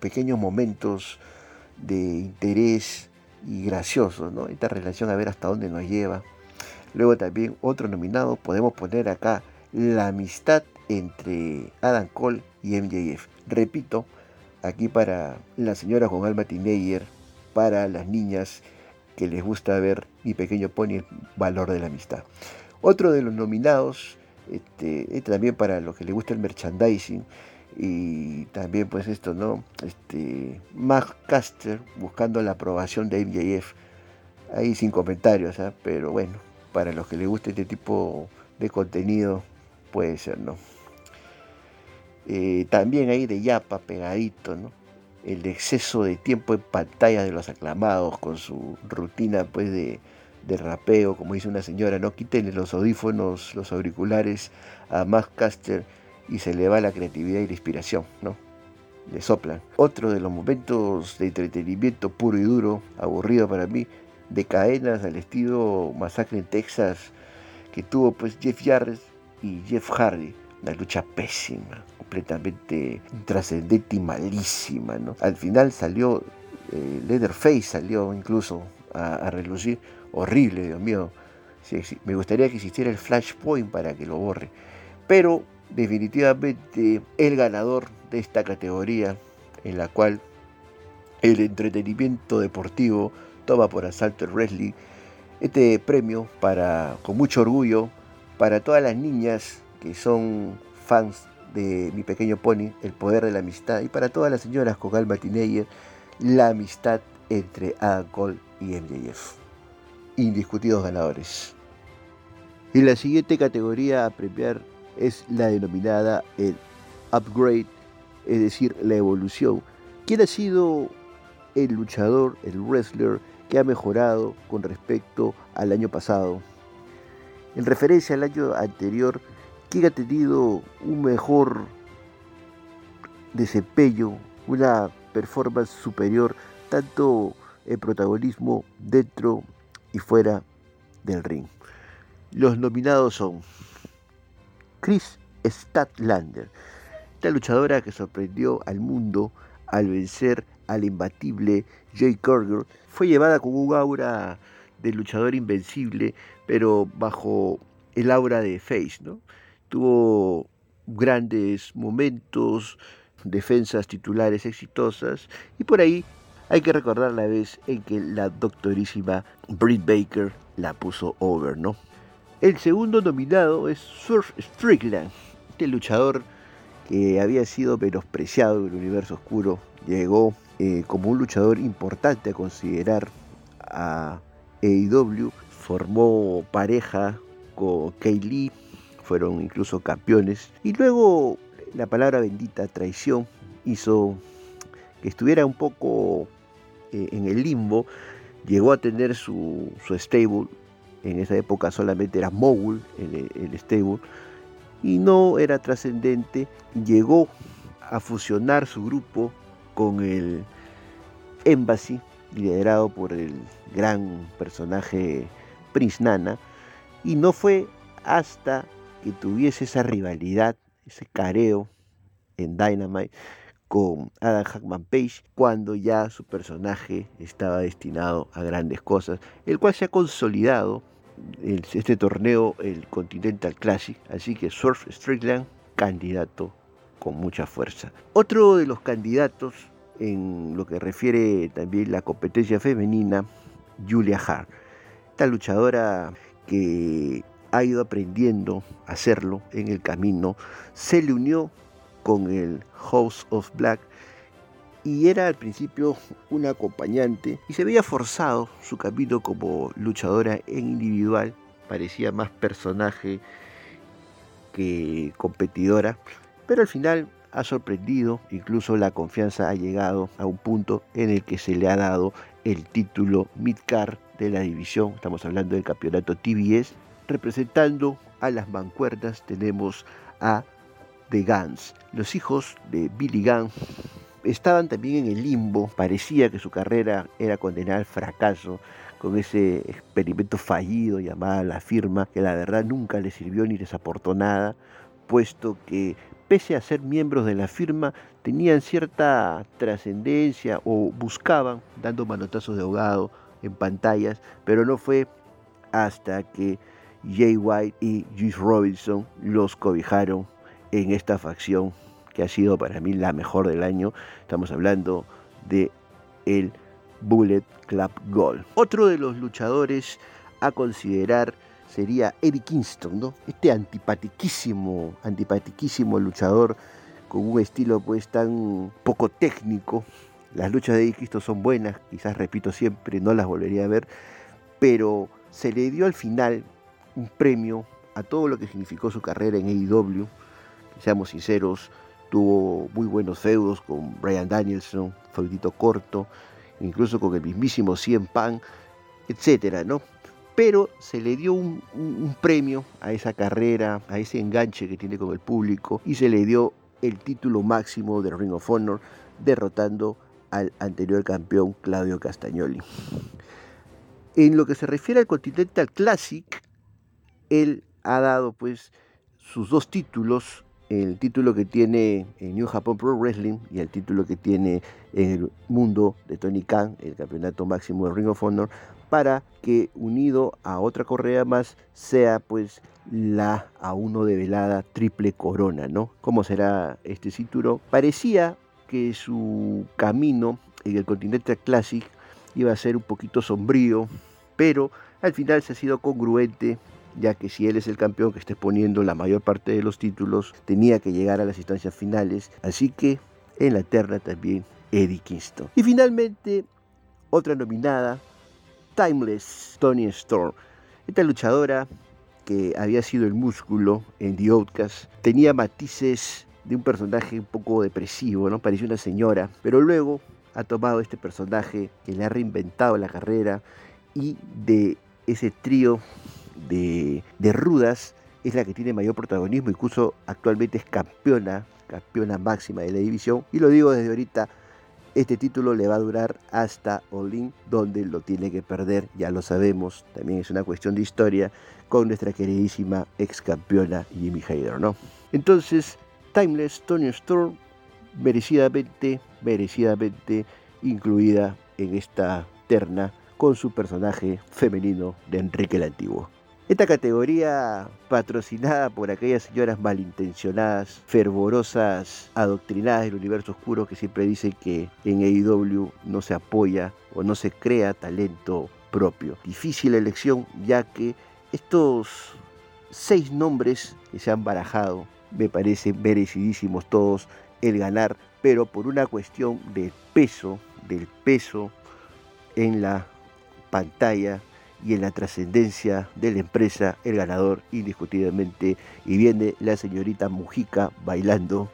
pequeños momentos de interés y graciosos, ¿no? Esta relación a ver hasta dónde nos lleva. Luego también otro nominado, podemos poner acá la amistad entre Adam Cole y MJF. Repito, aquí para la señora Juan Alma Tineyer, para las niñas que les gusta ver mi pequeño pony, el valor de la amistad. Otro de los nominados, este, también para los que les gusta el merchandising, y también pues esto, ¿no? Este, Mark Caster buscando la aprobación de MJF. Ahí sin comentarios, ¿ah? pero bueno, para los que les guste este tipo de contenido, puede ser, ¿no? Eh, también ahí de Yapa pegadito, ¿no? El exceso de tiempo en pantalla de los aclamados con su rutina pues de, rapeo, como dice una señora, no quiten los audífonos, los auriculares a Caster y se le va la creatividad y la inspiración, ¿no? Le soplan. Otro de los momentos de entretenimiento puro y duro, aburrido para mí, de cadenas al estilo Masacre en Texas, que tuvo pues Jeff Jarrett y Jeff Hardy. Una lucha pésima, completamente trascendente y malísima, ¿no? Al final salió, eh, Leatherface salió incluso a, relucir, horrible, Dios mío. me gustaría que existiera el flashpoint para que lo borre. Pero definitivamente el ganador de esta categoría en la cual el entretenimiento deportivo toma por asalto el wrestling. Este premio para con mucho orgullo para todas las niñas que son fans de Mi Pequeño Pony, El Poder de la Amistad, y para todas las señoras con Alma Tineyer, la amistad entre Adam Cole y MJF. Indiscutidos ganadores. Y la siguiente categoría a premiar es la denominada el upgrade, es decir, la evolución. ¿Quién ha sido el luchador, el wrestler que ha mejorado con respecto al año pasado? En referencia al año anterior, ¿quién ha tenido un mejor desempeño, una performance superior, tanto en protagonismo dentro y fuera del ring? Los nominados son Chris Statlander, esta luchadora que sorprendió al mundo al vencer al imbatible Jay Cargill, fue llevada con un aura de luchador invencible, pero bajo el aura de Face, ¿no? Tuvo grandes momentos, defensas titulares exitosas, y por ahí hay que recordar la vez en que la doctorísima Britt Baker la puso over, ¿no? El segundo nominado es Surf Strickland, este luchador que había sido menospreciado en el universo oscuro, llegó eh, como un luchador importante a considerar a AEW, formó pareja con Kay Lee, fueron incluso campeones, y luego la palabra bendita, traición, hizo que estuviera un poco eh, en el limbo, llegó a tener su, su stable. En esa época solamente era Mogul el, el stable, y no era trascendente, llegó a fusionar su grupo con el Embassy, liderado por el gran personaje Prince Nana, y no fue hasta que tuviese esa rivalidad, ese careo en Dynamite con Adam Hackman Page, cuando ya su personaje estaba destinado a grandes cosas, el cual se ha consolidado este torneo, el Continental Classic, así que Surf Strickland, candidato con mucha fuerza. Otro de los candidatos en lo que refiere también la competencia femenina, Julia Hart, esta luchadora que ha ido aprendiendo a hacerlo en el camino, se le unió con el House of Black y era al principio una acompañante y se veía forzado su camino como luchadora en individual, parecía más personaje que competidora, pero al final ha sorprendido, incluso la confianza ha llegado a un punto en el que se le ha dado el título Midcar de la división, estamos hablando del campeonato TBS, representando a las mancuerdas tenemos a The Guns, los hijos de Billy Gunn estaban también en el limbo, parecía que su carrera era condenada al fracaso con ese experimento fallido llamado la firma, que la verdad nunca les sirvió ni les aportó nada, puesto que pese a ser miembros de la firma, tenían cierta trascendencia o buscaban, dando manotazos de ahogado en pantallas, pero no fue hasta que Jay White y Juice Robinson los cobijaron en esta facción que ha sido para mí la mejor del año. Estamos hablando de el Bullet Club Gold. Otro de los luchadores a considerar sería Eddie Kingston. Este antipatiquísimo, antipatiquísimo luchador con un estilo pues tan poco técnico. Las luchas de Eddie Kingston son buenas, quizás repito siempre, no las volvería a ver, pero se le dio al final un premio a todo lo que significó su carrera en AEW. Seamos sinceros, tuvo muy buenos feudos con Brian Danielson, feudito corto, incluso con el mismísimo Cien Pan, etcétera, ¿no? Pero se le dio un, premio a esa carrera, a ese enganche que tiene con el público y se le dio el título máximo de Ring of Honor, derrotando al anterior campeón Claudio Castagnoli. En lo que se refiere al Continental Classic, él ha dado pues sus dos títulos el título que tiene en New Japan Pro Wrestling y el título que tiene en el mundo de Tony Khan, el campeonato máximo de Ring of Honor, para que unido a otra correa más sea pues la a uno de velada triple corona, ¿no? ¿Cómo será este cinturón? Parecía que su camino en el Continental Classic iba a ser un poquito sombrío, pero al final se ha sido congruente ya que si él es el campeón que esté poniendo la mayor parte de los títulos, tenía que llegar a las instancias finales, así que en la terna también Eddie Kingston. Y finalmente, otra nominada, Timeless Tony Storm. Esta luchadora que había sido el músculo en The Outcast tenía matices de un personaje un poco depresivo, ¿no? Parecía una señora, pero luego ha tomado este personaje que le ha reinventado la carrera y de ese trío de, rudas es la que tiene mayor protagonismo, incluso actualmente es campeona, campeona máxima de la división. Y lo digo desde ahorita, este título le va a durar hasta Olin, donde lo tiene que perder, ya lo sabemos, también es una cuestión de historia, con nuestra queridísima ex campeona Jimmy Hayter, ¿no? Entonces, Timeless Tony Storm, merecidamente, merecidamente incluida en esta terna con su personaje femenino de Enrique el Antiguo. Esta categoría patrocinada por aquellas señoras malintencionadas, fervorosas, adoctrinadas del universo oscuro que siempre dicen que en AEW no se apoya o no se crea talento propio. Difícil elección ya que estos seis nombres que se han barajado me parecen merecidísimos todos el ganar, pero por una cuestión de peso, del peso en la pantalla y en la trascendencia de la empresa, el ganador indiscutiblemente, y viene la señorita Mujica bailando,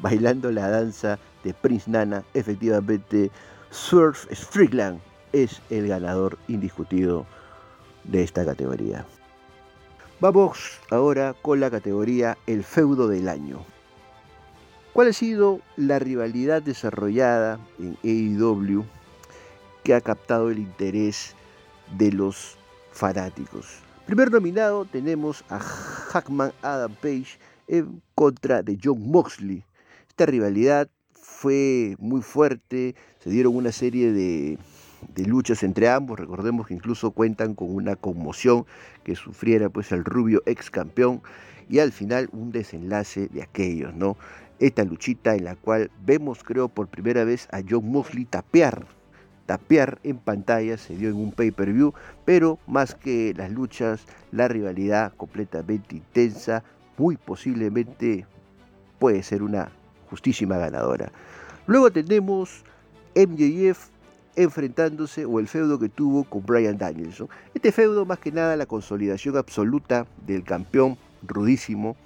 bailando la danza de Prince Nana, efectivamente, Surf Strickland es el ganador indiscutido de esta categoría. Vamos ahora con la categoría El feudo del año. ¿Cuál ha sido la rivalidad desarrollada en AEW que ha captado el interés de los fanáticos. Primer nominado tenemos a Hackman Adam Page en contra de John Moxley. Esta rivalidad fue muy fuerte, se dieron una serie de, de, luchas entre ambos, recordemos que incluso cuentan con una conmoción que sufriera pues el rubio ex campeón y al final un desenlace de aquellos, ¿no? Esta luchita en la cual vemos creo por primera vez a John Moxley tapear tapear en pantalla, se dio en un pay-per-view, pero más que las luchas, la rivalidad completamente intensa, muy posiblemente puede ser una justísima ganadora. Luego tenemos MJF enfrentándose o el feudo que tuvo con Brian Danielson. Este feudo más que nada la consolidación absoluta del campeón rudísimo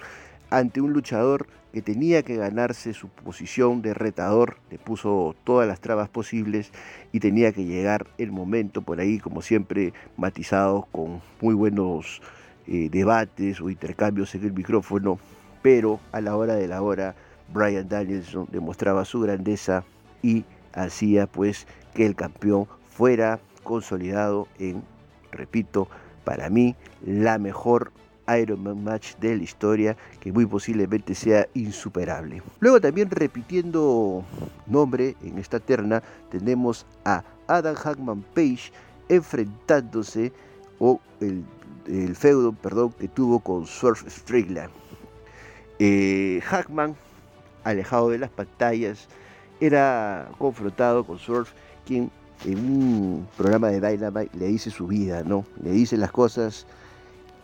ante un luchador que tenía que ganarse su posición de retador, le puso todas las trabas posibles y tenía que llegar el momento por ahí, como siempre, matizados con muy buenos eh, debates o intercambios en el micrófono, pero a la hora de la hora, Brian Danielson demostraba su grandeza y hacía pues que el campeón fuera consolidado en, repito, para mí la mejor Ironman Match de la historia que muy posiblemente sea insuperable. Luego también repitiendo nombre en esta terna tenemos a Adam Hackman Page enfrentándose o el, feudo perdón, que tuvo con Surf Strickland. Eh, Hackman, alejado de las pantallas, era confrontado con Surf, quien en un programa de Dynamite le dice su vida, ¿no? Le dice las cosas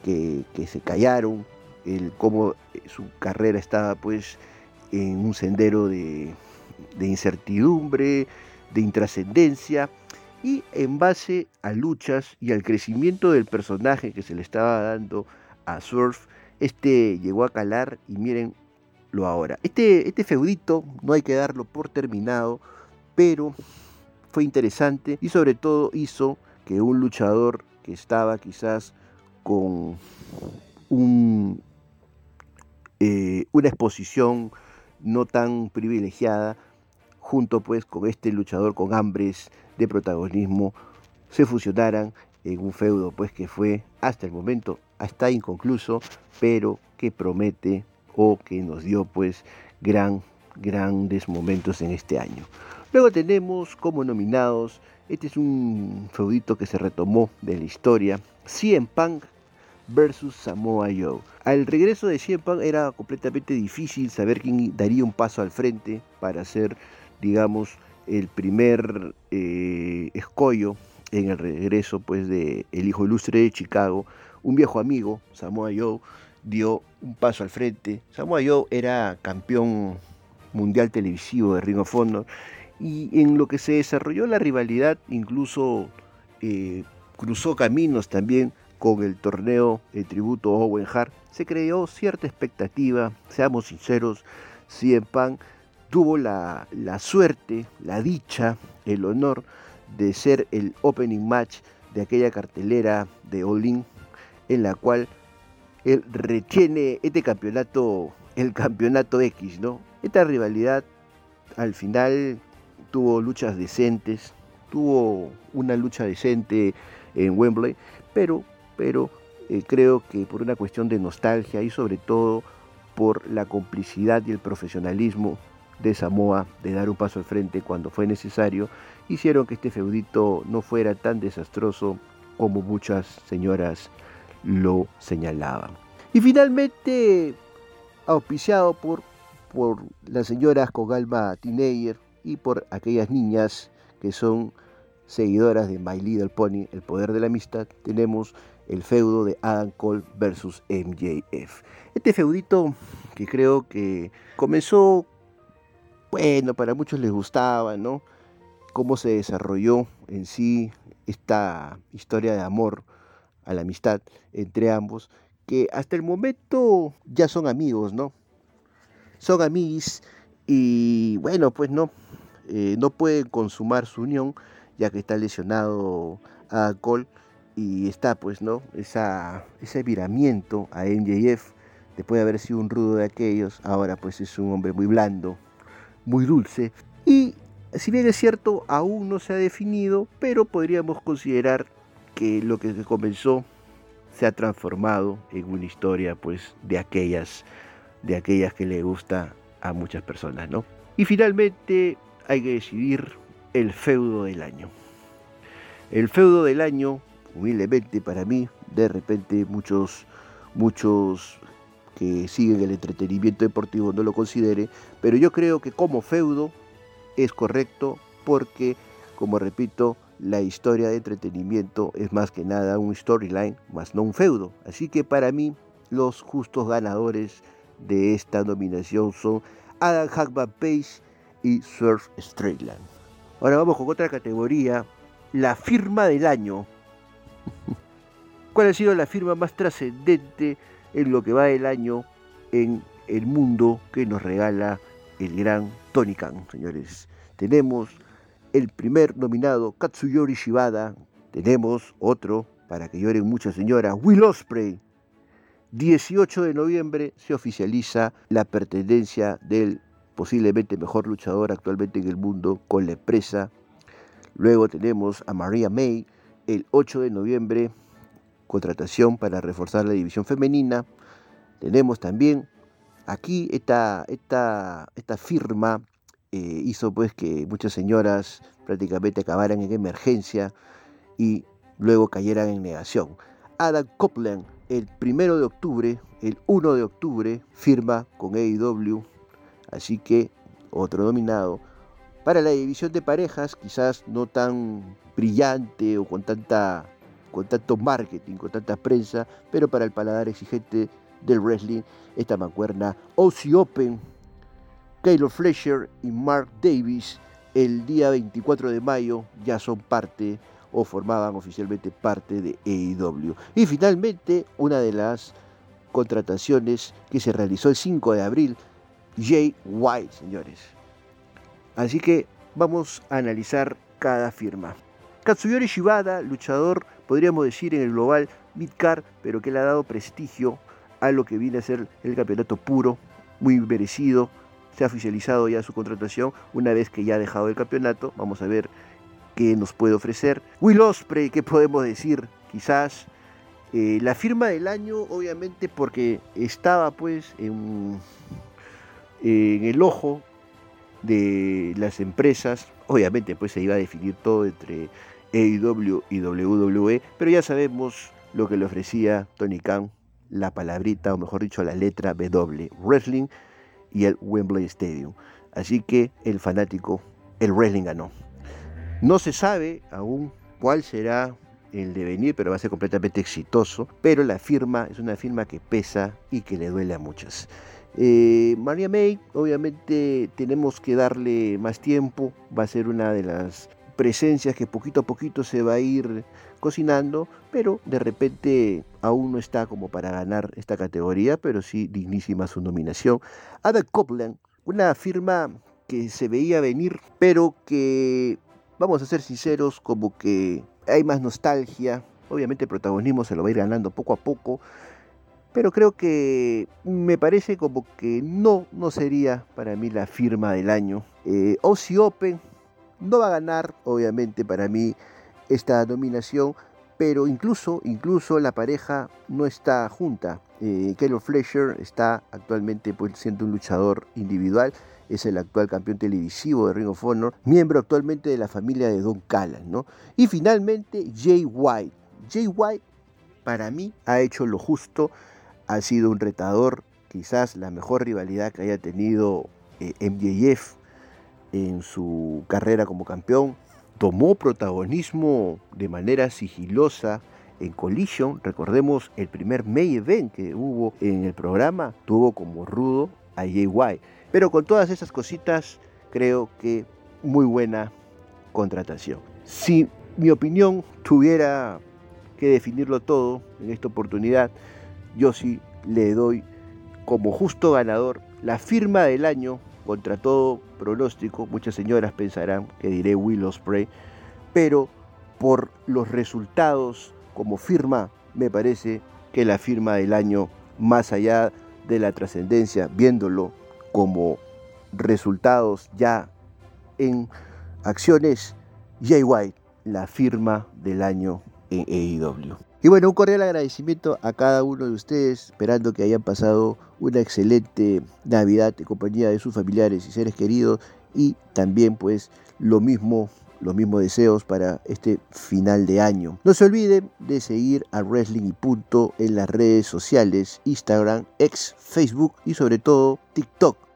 que, se callaron, el cómo eh, su carrera estaba pues en un sendero de, incertidumbre, de intrascendencia, y en base a luchas y al crecimiento del personaje que se le estaba dando a Surf, este llegó a calar y mírenlo ahora. Este, este feudito no hay que darlo por terminado, pero fue interesante y sobre todo hizo que un luchador que estaba quizás con un, eh, una exposición no tan privilegiada, junto pues con este luchador con hambres de protagonismo, se fusionaran en un feudo pues que fue hasta el momento hasta inconcluso, pero que promete o que nos dio pues gran, grandes momentos en este año. Luego tenemos como nominados, este es un feudito que se retomó de la historia, CM Punk versus Samoa Joe. Al regreso de Punk era completamente difícil saber quién daría un paso al frente para ser, digamos, el primer eh, escollo en el regreso pues de el hijo ilustre de Chicago. Un viejo amigo, Samoa Joe, dio un paso al frente. Samoa Joe era campeón mundial televisivo de Ring of Honor y en lo que se desarrolló la rivalidad incluso eh, cruzó caminos también con el torneo de tributo Owen Hart, se creó cierta expectativa, seamos sinceros, CM Punk tuvo la, suerte, la dicha, el honor de ser el opening match de aquella cartelera de All In, en la cual él retiene este campeonato, el campeonato X, ¿no? Esta rivalidad al final tuvo luchas decentes, tuvo una lucha decente en Wembley, pero pero eh, creo que por una cuestión de nostalgia y sobre todo por la complicidad y el profesionalismo de Samoa de dar un paso al frente cuando fue necesario, hicieron que este feudito no fuera tan desastroso como muchas señoras lo señalaban. Y finalmente, auspiciado por, por las señoras con alma teenager y por aquellas niñas que son seguidoras de My Little Pony, El Poder de la Amistad, tenemos el feudo de Adam Cole versus MJF. Este feudito que creo que comenzó, bueno, para muchos les gustaba, ¿no? Cómo se desarrolló en sí esta historia de amor a la amistad entre ambos, que hasta el momento ya son amigos, ¿no? Son amigos y bueno, pues no, eh, no pueden consumar su unión ya que está lesionado a Cole y está pues, ¿no? Esa, ese viramiento a MJF, después de haber sido un rudo de aquellos, ahora pues es un hombre muy blando, muy dulce. Y si bien es cierto, aún no se ha definido, pero podríamos considerar que lo que comenzó se ha transformado en una historia pues de aquellas, de aquellas que le gusta a muchas personas, ¿no? Y finalmente hay que decidir el feudo del año. El feudo del año humildemente para mí, de repente muchos, muchos que siguen el entretenimiento deportivo no lo considere, pero yo creo que como feudo es correcto porque, como repito, la historia de entretenimiento es más que nada un storyline, más no un feudo. Así que para mí los justos ganadores de esta nominación son Adam Hackman Page y Surf Straitland. Ahora vamos con otra categoría, la firma del año. ¿Cuál ha sido la firma más trascendente en lo que va del año en el mundo que nos regala el gran Tony Khan, señores. Tenemos el primer nominado, Katsuyori Shibada. Tenemos otro, para que lloren muchas señoras, Will Osprey. 18 de noviembre se oficializa la pertenencia del posiblemente mejor luchador actualmente en el mundo con la empresa. Luego tenemos a Maria May el 8 de noviembre, contratación para reforzar la división femenina. Tenemos también aquí esta, esta, esta firma eh, hizo pues que muchas señoras prácticamente acabaran en emergencia y luego cayeran en negación. Adam Copeland el primero de octubre, el 1 de octubre, firma con AEW, así que otro nominado. Para la división de parejas, quizás no tan brillante o con, tanta, con tanto marketing, con tanta prensa, pero para el paladar exigente del wrestling, esta mancuerna OC Open Taylor Fletcher y Mark Davis el día 24 de mayo ya son parte o formaban oficialmente parte de AEW. Y finalmente, una de las contrataciones que se realizó el 5 de abril, Jay White, señores. Así que vamos a analizar cada firma. Katsuyori Shibada, luchador, podríamos decir en el global midcar, pero que le ha dado prestigio a lo que viene a ser el campeonato puro, muy merecido, se ha oficializado ya su contratación una vez que ya ha dejado el campeonato. Vamos a ver qué nos puede ofrecer. Will Osprey, ¿qué podemos decir? Quizás eh, la firma del año, obviamente, porque estaba pues en el ojo de las empresas. Obviamente, pues se iba a definir todo entre AEW y WWE, pero ya sabemos lo que le ofrecía Tony Khan, la palabrita, o mejor dicho, la letra W, Wrestling y el Wembley Stadium. Así que el fanático, el wrestling ganó. No se sabe aún cuál será el devenir, pero va a ser completamente exitoso. Pero la firma es una firma que pesa y que le duele a muchas. Eh, Maria May, obviamente tenemos que darle más tiempo, va a ser una de las presencias que poquito a poquito se va a ir cocinando, pero de repente aún no está como para ganar esta categoría, pero sí dignísima su nominación. Ada Copeland, una firma que se veía venir, pero que, vamos a ser sinceros, como que hay más nostalgia, obviamente el protagonismo se lo va a ir ganando poco a poco, pero creo que me parece como que no, no sería para mí la firma del año. Eh, Open no va a ganar, obviamente, para mí esta nominación, pero incluso, incluso la pareja no está junta. Eh, Fletcher está actualmente pues, siendo un luchador individual, es el actual campeón televisivo de Ring of Honor, miembro actualmente de la familia de Don Callan. Y finalmente Jay White. Jay White para mí ha hecho lo justo, ha sido un retador, quizás la mejor rivalidad que haya tenido eh, MJF en su carrera como campeón, tomó protagonismo de manera sigilosa en Collision. Recordemos el primer May Event que hubo en el programa, tuvo como rudo a Jay Pero con todas esas cositas, creo que muy buena contratación. Si mi opinión tuviera que definirlo todo en esta oportunidad, yo sí le doy como justo ganador la firma del año contra todo pronóstico, muchas señoras pensarán que diré Will Osprey, pero por los resultados como firma, me parece que la firma del año, más allá de la trascendencia, viéndolo como resultados ya en acciones, Jay White, la firma del año en AEW. Y bueno, un cordial agradecimiento a cada uno de ustedes, esperando que hayan pasado una excelente Navidad en compañía de sus familiares y seres queridos y también pues lo mismo los mismos deseos para este final de año. No se olviden de seguir a Wrestling y Punto en las redes sociales, Instagram, ex, Facebook y sobre todo TikTok